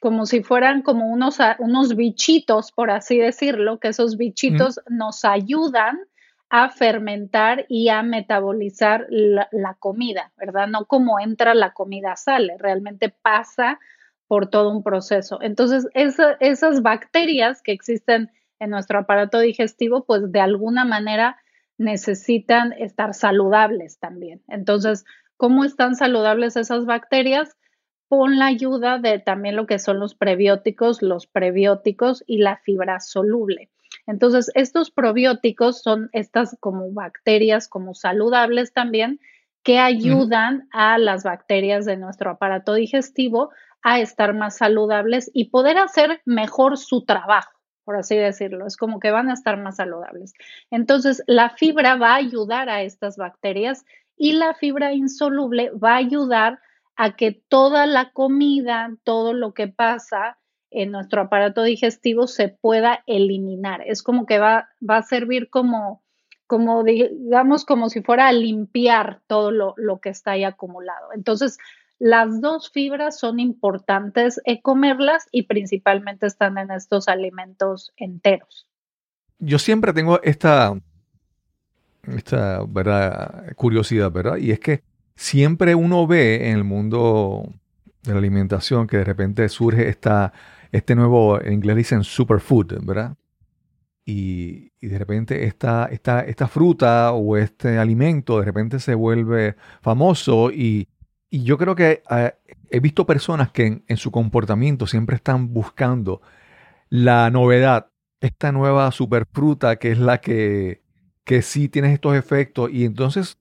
como si fueran como unos, unos bichitos, por así decirlo, que esos bichitos nos ayudan a fermentar y a metabolizar la, la, comida, ¿verdad? No como entra la comida sale, realmente pasa por todo un proceso. Entonces, esas bacterias que existen en nuestro aparato digestivo, pues de alguna manera necesitan estar saludables también. Entonces, ¿cómo están saludables esas bacterias? Con la ayuda de también lo que son los prebióticos, los prebióticos y la fibra soluble. Entonces, estos probióticos son estas como bacterias como saludables también que ayudan a las bacterias de nuestro aparato digestivo a estar más saludables y poder hacer mejor su trabajo, por así decirlo. Es como que van a estar más saludables. Entonces, la fibra va a ayudar a estas bacterias y la fibra insoluble va a ayudar a que toda la comida, todo lo que pasa en nuestro aparato digestivo se pueda eliminar. Es como que va, va a servir como, como, digamos, como si fuera a limpiar todo lo, lo que está ahí acumulado. Entonces, las dos fibras son importantes comerlas y principalmente están en estos alimentos enteros. Yo siempre tengo esta, esta ¿verdad? curiosidad, ¿verdad? Y es que siempre uno ve en el mundo de la alimentación que de repente surge esta, este nuevo, en inglés dicen superfood, ¿verdad? Y, y, de repente esta, esta, esta fruta o este alimento de repente se vuelve famoso y y yo creo que eh, he visto personas que en, su comportamiento siempre están buscando la novedad, esta nueva superfruta que es la que, que sí tiene estos efectos y entonces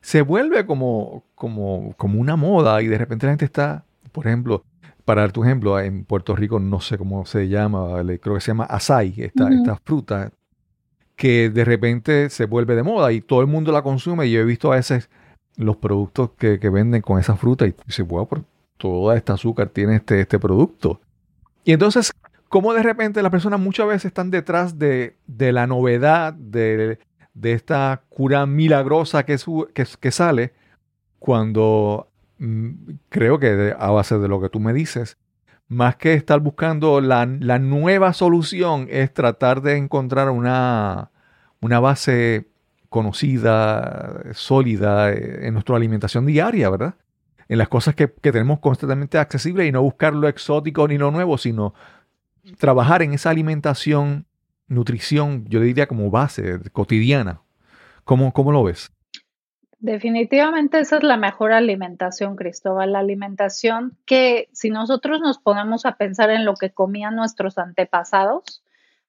se vuelve como, como, como una moda y de repente la gente está, por ejemplo, para dar tu ejemplo, en Puerto Rico no sé cómo se llama, creo que se llama açaí, esta, esta fruta que de repente se vuelve de moda y todo el mundo la consume y yo he visto a veces los productos que, venden con esa fruta y dice, bueno, por toda esta azúcar tiene este, este producto. Y entonces, como de repente las personas muchas veces están detrás de, la novedad, de, esta cura milagrosa que, que, sale, cuando mm, creo que a base de lo que tú me dices, más que estar buscando la, la nueva solución, es tratar de encontrar una, una base conocida, sólida eh, en nuestra alimentación diaria, ¿verdad? En las cosas que, tenemos constantemente accesibles y no buscar lo exótico ni lo nuevo, sino trabajar en esa alimentación, nutrición, yo diría como base cotidiana. ¿Cómo, cómo lo ves? Definitivamente esa es la mejor alimentación, Cristóbal, la alimentación que si nosotros nos ponemos a pensar en lo que comían nuestros antepasados,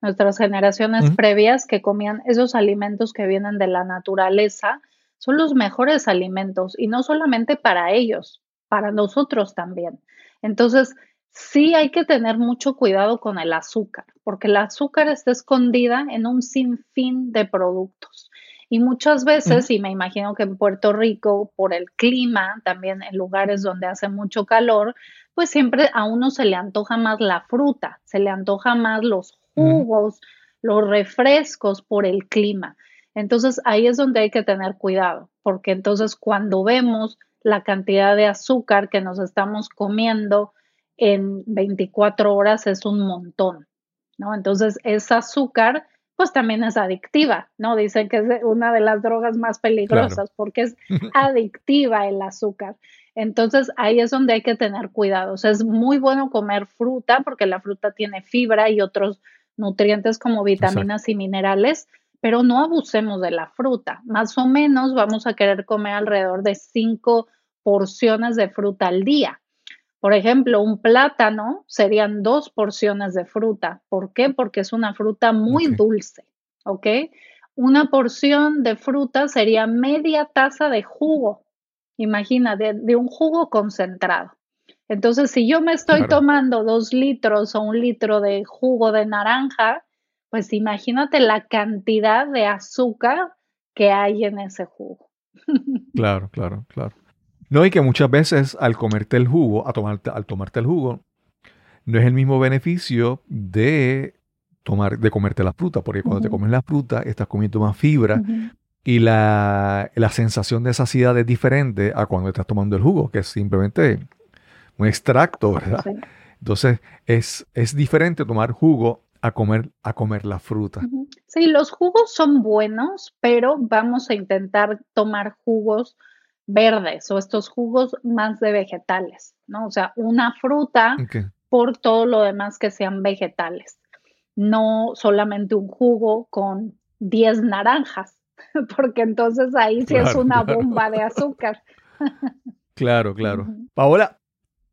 nuestras generaciones previas que comían esos alimentos que vienen de la naturaleza, son los mejores alimentos y no solamente para ellos, para nosotros también. Entonces, sí hay que tener mucho cuidado con el azúcar, porque el azúcar está escondida en un sinfín de productos. Y muchas veces, y me imagino que en Puerto Rico, por el clima, también en lugares donde hace mucho calor, pues siempre a uno se le antoja más la fruta, se le antoja más los jugos, los refrescos por el clima. Entonces ahí es donde hay que tener cuidado, porque entonces cuando vemos la cantidad de azúcar que nos estamos comiendo en 24 horas es un montón, ¿no? Entonces ese azúcar pues también es adictiva, ¿no? Dicen que es una de las drogas más peligrosas porque es adictiva el azúcar. Entonces ahí es donde hay que tener cuidado. O sea, es muy bueno comer fruta porque la fruta tiene fibra y otros nutrientes como vitaminas y minerales, pero no abusemos de la fruta. Más o menos vamos a querer comer alrededor de cinco porciones de fruta al día. Por ejemplo, un plátano serían dos porciones de fruta. ¿Por qué? Porque es una fruta muy dulce, ¿ok? Una porción de fruta sería media taza de jugo. Imagina, de, un jugo concentrado. Entonces, si yo me estoy tomando dos litros o un litro de jugo de naranja, pues imagínate la cantidad de azúcar que hay en ese jugo. Claro, claro, claro. No, y que muchas veces al comerte el jugo, a tomarte, al tomarte el jugo, no es el mismo beneficio de tomar, de comerte la fruta, porque cuando te comes la fruta estás comiendo más fibra y la, sensación de saciedad es diferente a cuando estás tomando el jugo, que es simplemente un extracto, ¿verdad? Entonces es, es diferente tomar jugo a comer, a comer la fruta. Sí, los jugos son buenos, pero vamos a intentar tomar jugos verdes o estos jugos más de vegetales, ¿no? O sea, una fruta por todo lo demás que sean vegetales, no solamente un jugo con 10 naranjas, porque entonces ahí sí es una bomba de azúcar. claro, claro. Paola,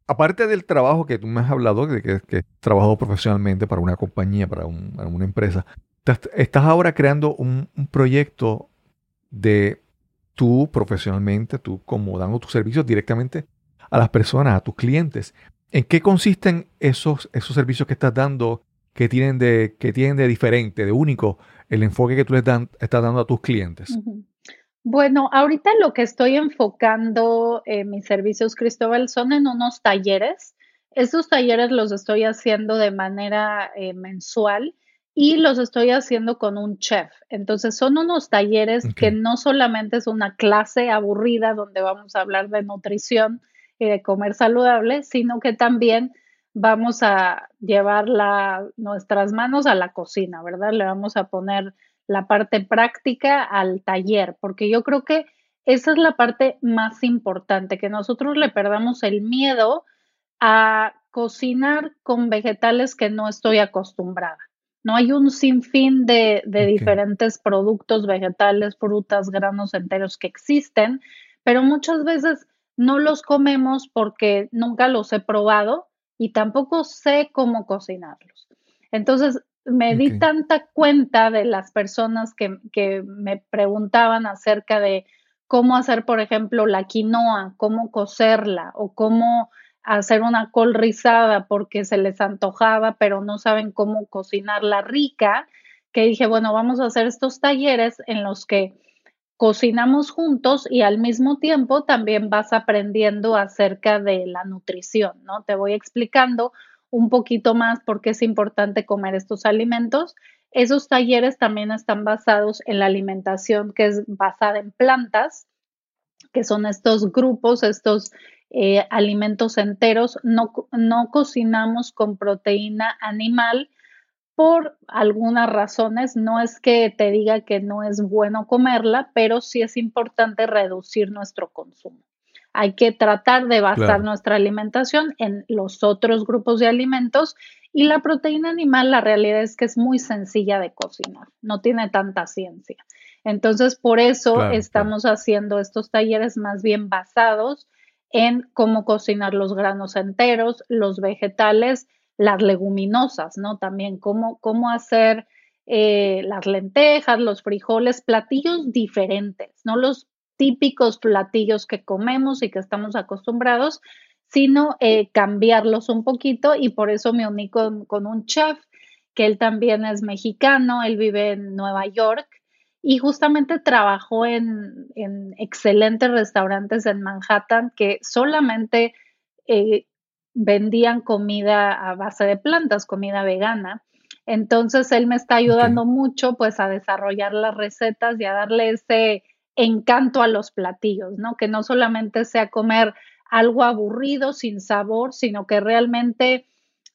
aparte del trabajo que tú me has hablado, de que, has trabajado profesionalmente para una compañía, para, una empresa, estás ahora creando un, proyecto de tú profesionalmente, tú como dando tus servicios directamente a las personas, a tus clientes. ¿En qué consisten esos, esos servicios que estás dando que tienen, de, que tienen de diferente, de único, el enfoque que tú les dan, estás dando a tus clientes? Bueno, ahorita lo que estoy enfocando en mis servicios, Cristóbal, son en unos talleres. Estos talleres los estoy haciendo de manera eh, mensual y los estoy haciendo con un chef. Entonces son unos talleres que no solamente es una clase aburrida donde vamos a hablar de nutrición y de comer saludable, sino que también vamos a llevar nuestras manos a la cocina, ¿verdad? Le vamos a poner la parte práctica al taller, porque yo creo que esa es la parte más importante, que nosotros le perdamos el miedo a cocinar con vegetales que no estoy acostumbrada. No hay un sinfín de, de diferentes productos vegetales, frutas, granos enteros que existen, pero muchas veces no los comemos porque nunca los he probado y tampoco sé cómo cocinarlos. Entonces, me di tanta cuenta de las personas que, que, me preguntaban acerca de cómo hacer, por ejemplo, la quinoa, cómo cocerla o cómo hacer una col rizada porque se les antojaba, pero no saben cómo cocinarla rica, que dije, bueno, vamos a hacer estos talleres en los que cocinamos juntos y al mismo tiempo también vas aprendiendo acerca de la nutrición, ¿no? Te voy explicando un poquito más por qué es importante comer estos alimentos. Esos talleres también están basados en la alimentación que es basada en plantas, que son estos grupos, estos eh, alimentos enteros. No, no cocinamos con proteína animal por algunas razones. No es que te diga que no es bueno comerla, pero sí es importante reducir nuestro consumo. Hay que tratar de basar nuestra alimentación en los otros grupos de alimentos y la proteína animal, la realidad es que es muy sencilla de cocinar, no tiene tanta ciencia. Entonces, por eso estamos haciendo estos talleres más bien basados en cómo cocinar los granos enteros, los vegetales, las leguminosas, ¿no? También cómo, cómo hacer eh, las lentejas, los frijoles, platillos diferentes, no los típicos platillos que comemos y que estamos acostumbrados, sino eh, cambiarlos un poquito y por eso me uní con, un chef que él también es mexicano, él vive en Nueva York y justamente trabajó en, excelentes restaurantes en Manhattan que solamente eh, vendían comida a base de plantas, comida vegana. Entonces él me está ayudando mucho pues a desarrollar las recetas y a darle ese encanto a los platillos, ¿no? Que no solamente sea comer algo aburrido, sin sabor, sino que realmente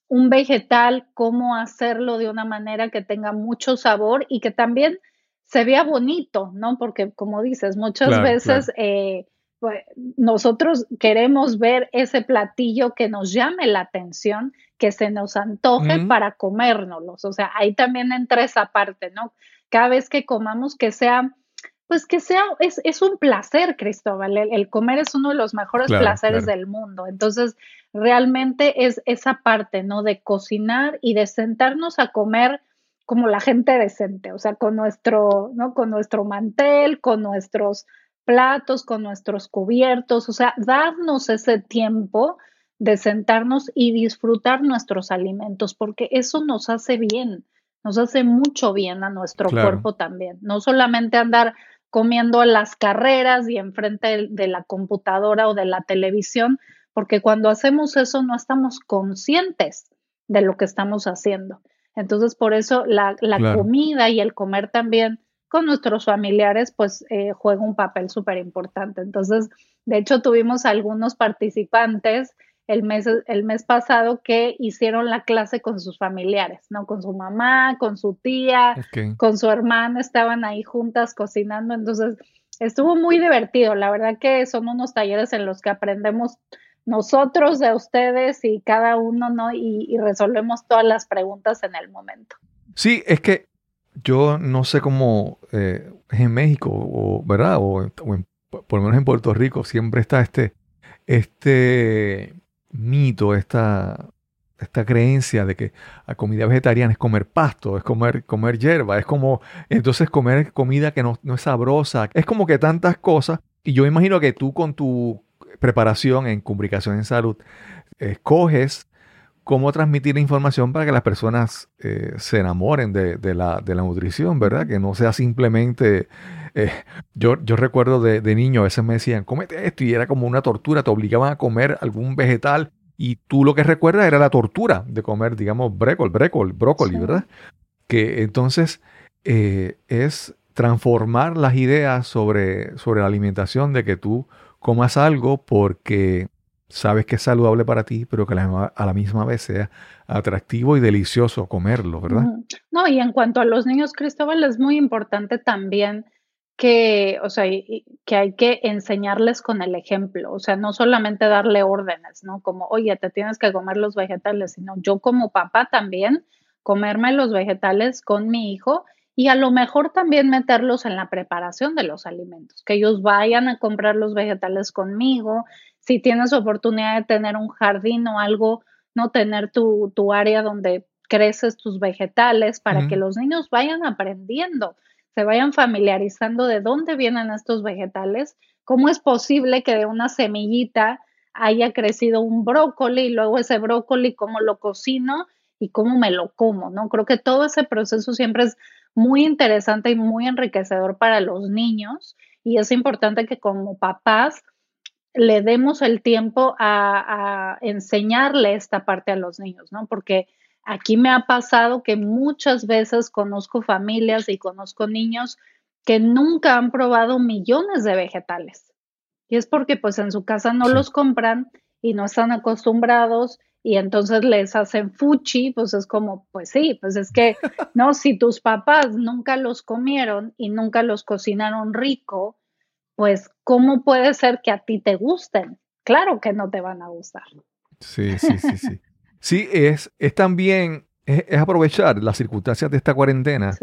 un vegetal, cómo hacerlo de una manera que tenga mucho sabor y que también se vea bonito, ¿no? Porque como dices, muchas veces eh, pues, nosotros queremos ver ese platillo que nos llame la atención, que se nos antoje para comérnoslos. O sea, ahí también entra esa parte, ¿no? Cada vez que comamos que sea, pues que sea, es, es un placer, Cristóbal. El, comer es uno de los mejores placeres del mundo. Entonces, realmente es esa parte, ¿no? De cocinar y de sentarnos a comer como la gente decente, o sea, con nuestro, ¿no? Con nuestro mantel, con nuestros platos, con nuestros cubiertos, o sea, darnos ese tiempo de sentarnos y disfrutar nuestros alimentos, porque eso nos hace bien, nos hace mucho bien a nuestro cuerpo también. No solamente andar comiendo las carreras y enfrente de la computadora o de la televisión, porque cuando hacemos eso no estamos conscientes de lo que estamos haciendo. Entonces, por eso la, comida y el comer también con nuestros familiares, pues eh, juega un papel súper importante. Entonces, de hecho, tuvimos algunos participantes el mes, el mes pasado que hicieron la clase con sus familiares, ¿no? Con su mamá, con su tía, con su hermana, estaban ahí juntas cocinando. Entonces, estuvo muy divertido. La verdad que son unos talleres en los que aprendemos nosotros de ustedes y cada uno, ¿no? Y, y resolvemos todas las preguntas en el momento. Sí, es que yo no sé cómo eh, en México, o, ¿verdad? O, por lo menos en Puerto Rico siempre está este, este mito, esta, esta creencia de que la comida vegetariana es comer pasto, es comer, comer hierba, es como entonces comer comida que no, es sabrosa, es como que tantas cosas. Y yo imagino que tú con tu preparación en comunicación en salud escoges cómo transmitir la información para que las personas eh, se enamoren de, la, nutrición, ¿verdad? Que no sea simplemente... Eh, yo, yo recuerdo de, niño, a veces me decían, cómete esto y era como una tortura, te obligaban a comer algún vegetal y tú lo que recuerdas era la tortura de comer, digamos, brécol, brécol, brócoli, ¿verdad? Que entonces eh, es transformar las ideas sobre, sobre la alimentación de que tú comas algo porque sabes que es saludable para ti, pero que a la misma vez sea atractivo y delicioso comerlo, ¿verdad? No, y en cuanto a los niños, Cristóbal, es muy importante también que, o sea, que hay que enseñarles con el ejemplo, o sea, no solamente darle órdenes, ¿no? Como, oye, te tienes que comer los vegetales, sino yo como papá también comerme los vegetales con mi hijo y a lo mejor también meterlos en la preparación de los alimentos, que ellos vayan a comprar los vegetales conmigo, si tienes oportunidad de tener un jardín o algo, no tener tu, tu área donde creces tus vegetales para que los niños vayan aprendiendo, se vayan familiarizando de dónde vienen estos vegetales, cómo es posible que de una semillita haya crecido un brócoli y luego ese brócoli, cómo lo cocino y cómo me lo como, ¿no? Creo que todo ese proceso siempre es muy interesante y muy enriquecedor para los niños y es importante que como papás le demos el tiempo a, enseñarle esta parte a los niños, ¿no? Porque aquí me ha pasado que muchas veces conozco familias y conozco niños que nunca han probado millones de vegetales. Y es porque pues en su casa no los compran y no están acostumbrados y entonces les hacen fuchi, pues es como, pues sí, pues es que, no, si tus papás nunca los comieron y nunca los cocinaron rico, pues ¿cómo puede ser que a ti te gusten? Claro que no te van a gustar. Sí, sí, sí, sí. sí, es, es también, es, aprovechar las circunstancias de esta cuarentena,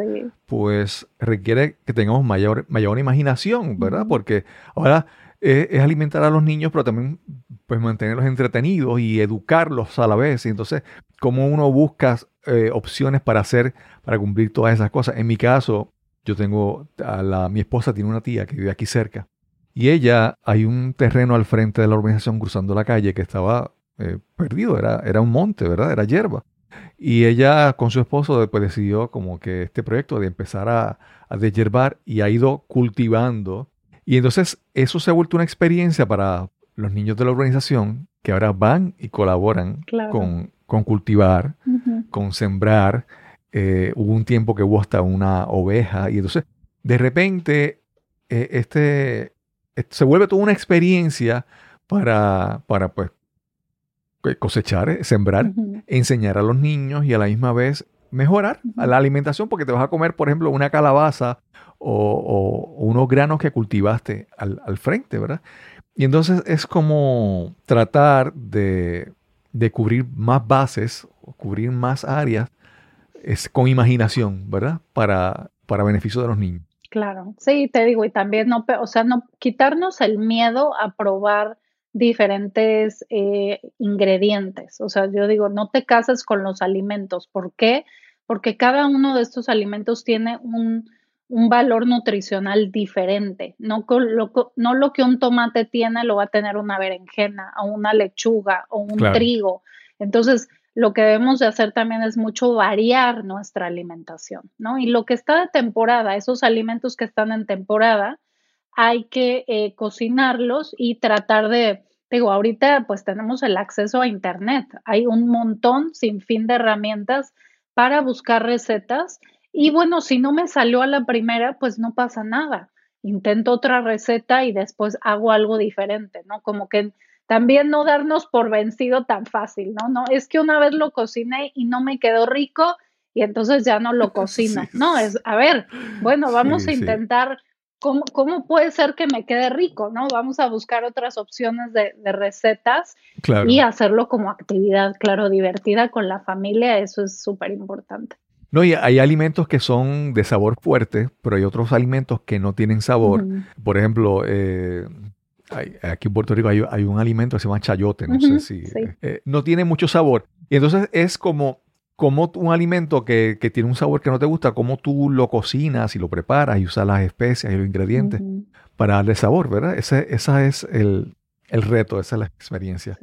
pues requiere que tengamos mayor, mayor imaginación, ¿verdad? Porque ahora es, alimentar a los niños, pero también pues mantenerlos entretenidos y educarlos a la vez. Y entonces, cómo uno busca eh, opciones para hacer, para cumplir todas esas cosas. En mi caso, yo tengo, a la, mi esposa tiene una tía que vive aquí cerca. Y ella, hay un terreno al frente de la organización cruzando la calle que estaba eh, perdido, era, era un monte, ¿verdad? Era hierba. Y ella con su esposo después decidió como que este proyecto de empezar a, a deshiervar y ha ido cultivando. Y entonces eso se ha vuelto una experiencia para los niños de la organización que ahora van y colaboran con, con, cultivar, con sembrar. Eh, hubo un tiempo que hubo hasta una oveja y entonces de repente eh, este, se vuelve toda una experiencia para, para pues cosechar, eh, sembrar, enseñar a los niños y a la misma vez mejorar la alimentación porque te vas a comer, por ejemplo, una calabaza o, unos granos que cultivaste al, frente, ¿verdad? Y entonces es como tratar de, cubrir más bases, cubrir más áreas es con imaginación, ¿verdad? Para, para beneficio de los niños. Claro, sí, te digo, y también no, o sea, no quitarnos el miedo a probar diferentes eh, ingredientes. O sea, yo digo, no te cases con los alimentos. ¿Por qué? Porque cada uno de estos alimentos tiene un, valor nutricional diferente. No, lo, no lo que un tomate tiene lo va a tener una berenjena o una lechuga o un trigo. Entonces, lo que debemos de hacer también es mucho variar nuestra alimentación, ¿no? Y lo que está de temporada, esos alimentos que están en temporada, hay que eh, cocinarlos y tratar de, digo, ahorita pues tenemos el acceso a Internet, hay un montón sin fin de herramientas para buscar recetas y bueno, si no me salió a la primera, pues no pasa nada. Intento otra receta y después hago algo diferente, ¿no? Como que también no darnos por vencido tan fácil, ¿no? No, es que una vez lo cociné y no me quedó rico y entonces ya no lo cocino. No, es, a ver, bueno, vamos a intentar ¿Cómo, puede ser que me quede rico? ¿no? Vamos a buscar otras opciones de, recetas y hacerlo como actividad, claro, divertida con la familia, eso es súper importante. No, y hay alimentos que son de sabor fuerte, pero hay otros alimentos que no tienen sabor. Por ejemplo, eh, aquí en Puerto Rico hay, un alimento que se llama chayote, no sé si... Eh, no tiene mucho sabor. Y entonces es como como un alimento que, tiene un sabor que no te gusta, cómo tú lo cocinas y lo preparas y usas las especias y los ingredientes para darle sabor, ¿verdad? Ese, esa es el, reto, esa es la experiencia.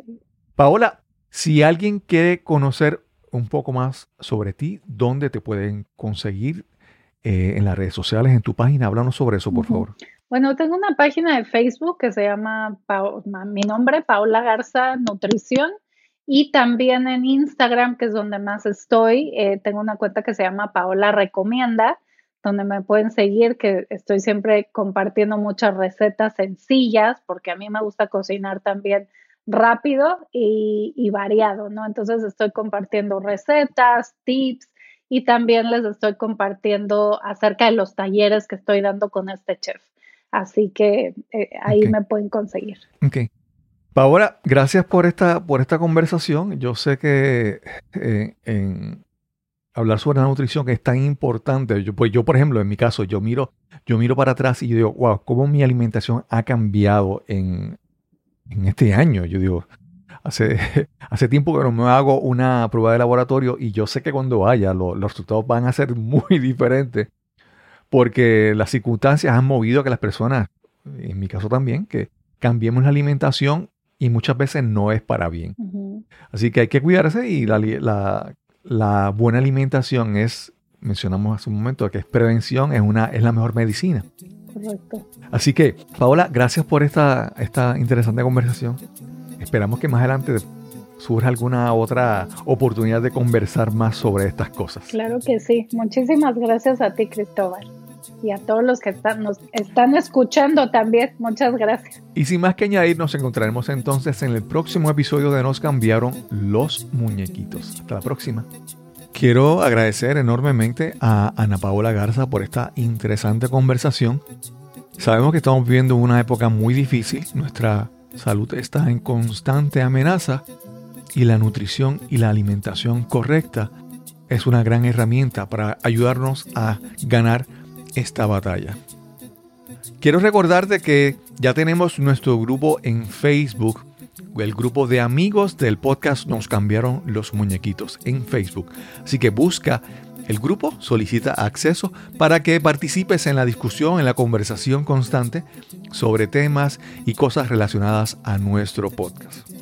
Paola, si alguien quiere conocer un poco más sobre ti, ¿dónde te pueden conseguir eh, en las redes sociales, en tu página? Háblanos sobre eso, por favor. Bueno, tengo una página de Facebook que se llama, mi nombre, Paola Garza Nutrición. Y también en Instagram, que es donde más estoy, eh, tengo una cuenta que se llama Paola Recomienda, donde me pueden seguir, que estoy siempre compartiendo muchas recetas sencillas, porque a mí me gusta cocinar también rápido y, variado, ¿no? Entonces estoy compartiendo recetas, tips y también les estoy compartiendo acerca de los talleres que estoy dando con este chef. Así que eh, ahí me pueden conseguir. Ok. Paola, gracias por esta, por esta conversación. Yo sé que eh, en hablar sobre la nutrición es tan importante. Yo, pues yo, por ejemplo, en mi caso, yo miro, yo miro para atrás y yo digo, wow, cómo mi alimentación ha cambiado en, este año. Yo digo, hace, hace tiempo que no me hago una prueba de laboratorio y yo sé que cuando vaya los resultados van a ser muy diferentes porque las circunstancias han movido a que las personas, en mi caso también, que cambiemos la alimentación y muchas veces no es para bien. Así que hay que cuidarse y la, buena alimentación es, mencionamos hace un momento, que es prevención, es, una, es la mejor medicina. Correcto. Así que, Paola, gracias por esta, esta interesante conversación. Esperamos que más adelante surja alguna otra oportunidad de conversar más sobre estas cosas. Claro que sí. Muchísimas gracias a ti, Cristóbal y a todos los que están, nos están escuchando también. Muchas gracias. Y sin más que añadir, nos encontraremos entonces en el próximo episodio de Nos cambiaron los muñequitos. Hasta la próxima. Quiero agradecer enormemente a Ana Paola Garza por esta interesante conversación. Sabemos que estamos viviendo una época muy difícil. Nuestra salud está en constante amenaza y la nutrición y la alimentación correcta es una gran herramienta para ayudarnos a ganar esta batalla. Quiero recordarte que ya tenemos nuestro grupo en Facebook, el grupo de amigos del podcast Nos cambiaron los muñequitos en Facebook. Así que busca el grupo, solicita acceso para que participes en la discusión, en la conversación constante sobre temas y cosas relacionadas a nuestro podcast.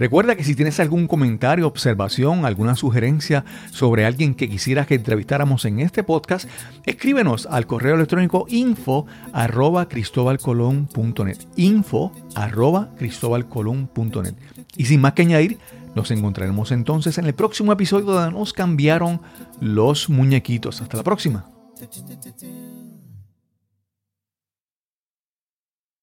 Recuerda que si tienes algún comentario, observación, alguna sugerencia sobre alguien que quisieras que entrevistáramos en este podcast, escríbenos al correo electrónico info arroba cristobalcolón.net. Info arroba cristobalcolón.net. Y sin más que añadir, nos encontraremos entonces en el próximo episodio donde nos cambiaron los muñequitos. Hasta la próxima.